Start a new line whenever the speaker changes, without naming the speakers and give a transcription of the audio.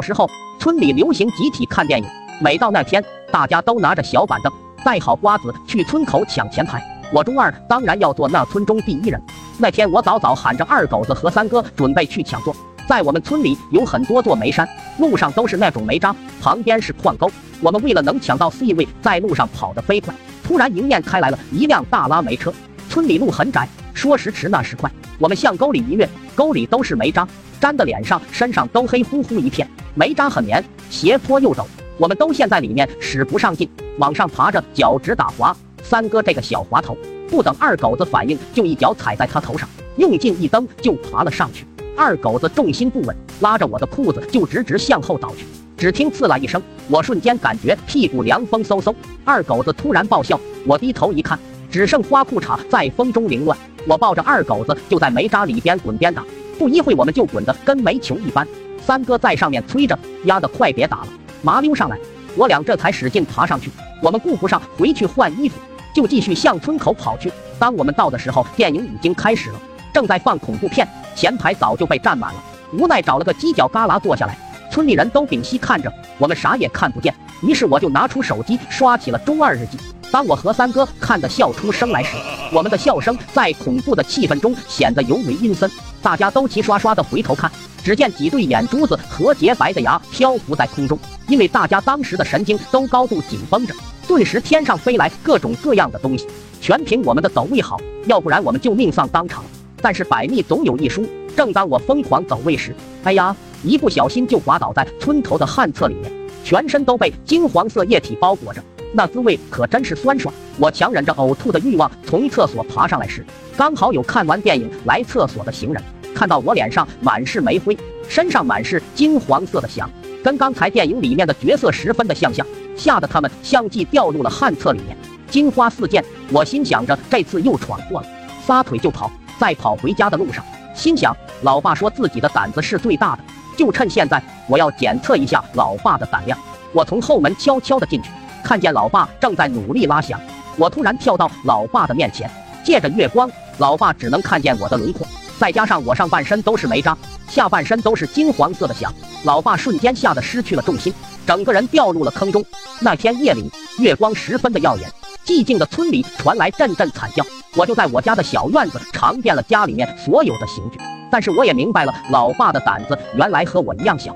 小时候，村里流行集体看电影，每到那天，大家都拿着小板凳，带好瓜子去村口抢前排。我中二，当然要做那村中第一人。那天我早早喊着二狗子和三哥准备去抢座。在我们村里有很多座煤山，路上都是那种煤渣，旁边是矿沟。我们为了能抢到 C 位，在路上跑得飞快。突然迎面开来了一辆大拉煤车。村里路很窄，说时迟那时快，我们向沟里一跃，沟里都是煤渣，粘的脸上身上都黑乎乎一片。煤渣很黏，斜坡又陡，我们都陷在里面使不上劲，往上爬着脚直打滑。三哥这个小滑头，不等二狗子反应，就一脚踩在他头上，用劲一蹬就爬了上去。二狗子重心不稳，拉着我的裤子就直直向后倒去。只听刺啦一声，我瞬间感觉屁股凉风嗖嗖。二狗子突然爆笑，我低头一看，只剩花裤衩在风中凌乱。我抱着二狗子就在煤渣里边滚边打，不一会我们就滚得跟煤球一般。三哥在上面催着，丫的快别打了，麻溜上来。我俩这才使劲爬上去。我们顾不上回去换衣服。就继续向村口跑去。当我们到的时候，电影已经开始了，正在放恐怖片，前排早就被占满了。无奈找了个犄角旮旯坐下来，村里人都屏息看着，我们啥也看不见。于是我就拿出手机刷起了《中二日记》。当我和三哥看得笑出声来时，我们的笑声在恐怖的气氛中显得尤为阴森。大家都齐刷刷地回头看，只见几对眼珠子和洁白的牙漂浮在空中，因为大家当时的神经都高度紧绷着。顿时天上飞来各种各样的东西，全凭我们的走位好，要不然我们就命丧当场。但是百密总有一疏，正当我疯狂走位时，哎呀，一不小心就滑倒在村头的旱厕里面，全身都被金黄色液体包裹着，那滋味可真是酸爽。我强忍着呕吐的欲望从厕所爬上来时，刚好有看完电影来厕所的行人看到我脸上满是煤灰，身上满是金黄色的翔，跟刚才电影里面的角色十分的相像。吓得他们相继掉入了旱厕里面，金花四溅。我心想着这次又闯祸了，撒腿就跑。在跑回家的路上，心想老爸说自己的胆子是最大的，就趁现在，我要检测一下老爸的胆量。我从后门悄悄的进去，看见老爸正在努力拉响。我突然跳到老爸的面前，借着月光，老爸只能看见我的轮廓，再加上我上半身都是煤渣，下半身都是金黄色的响，老爸瞬间吓得失去了重心。整个人掉入了坑中。那天夜里，月光十分的耀眼，寂静的村里传来阵阵惨叫。我就在我家的小院子尝遍了家里面所有的刑具，但是我也明白了，老爸的胆子原来和我一样小。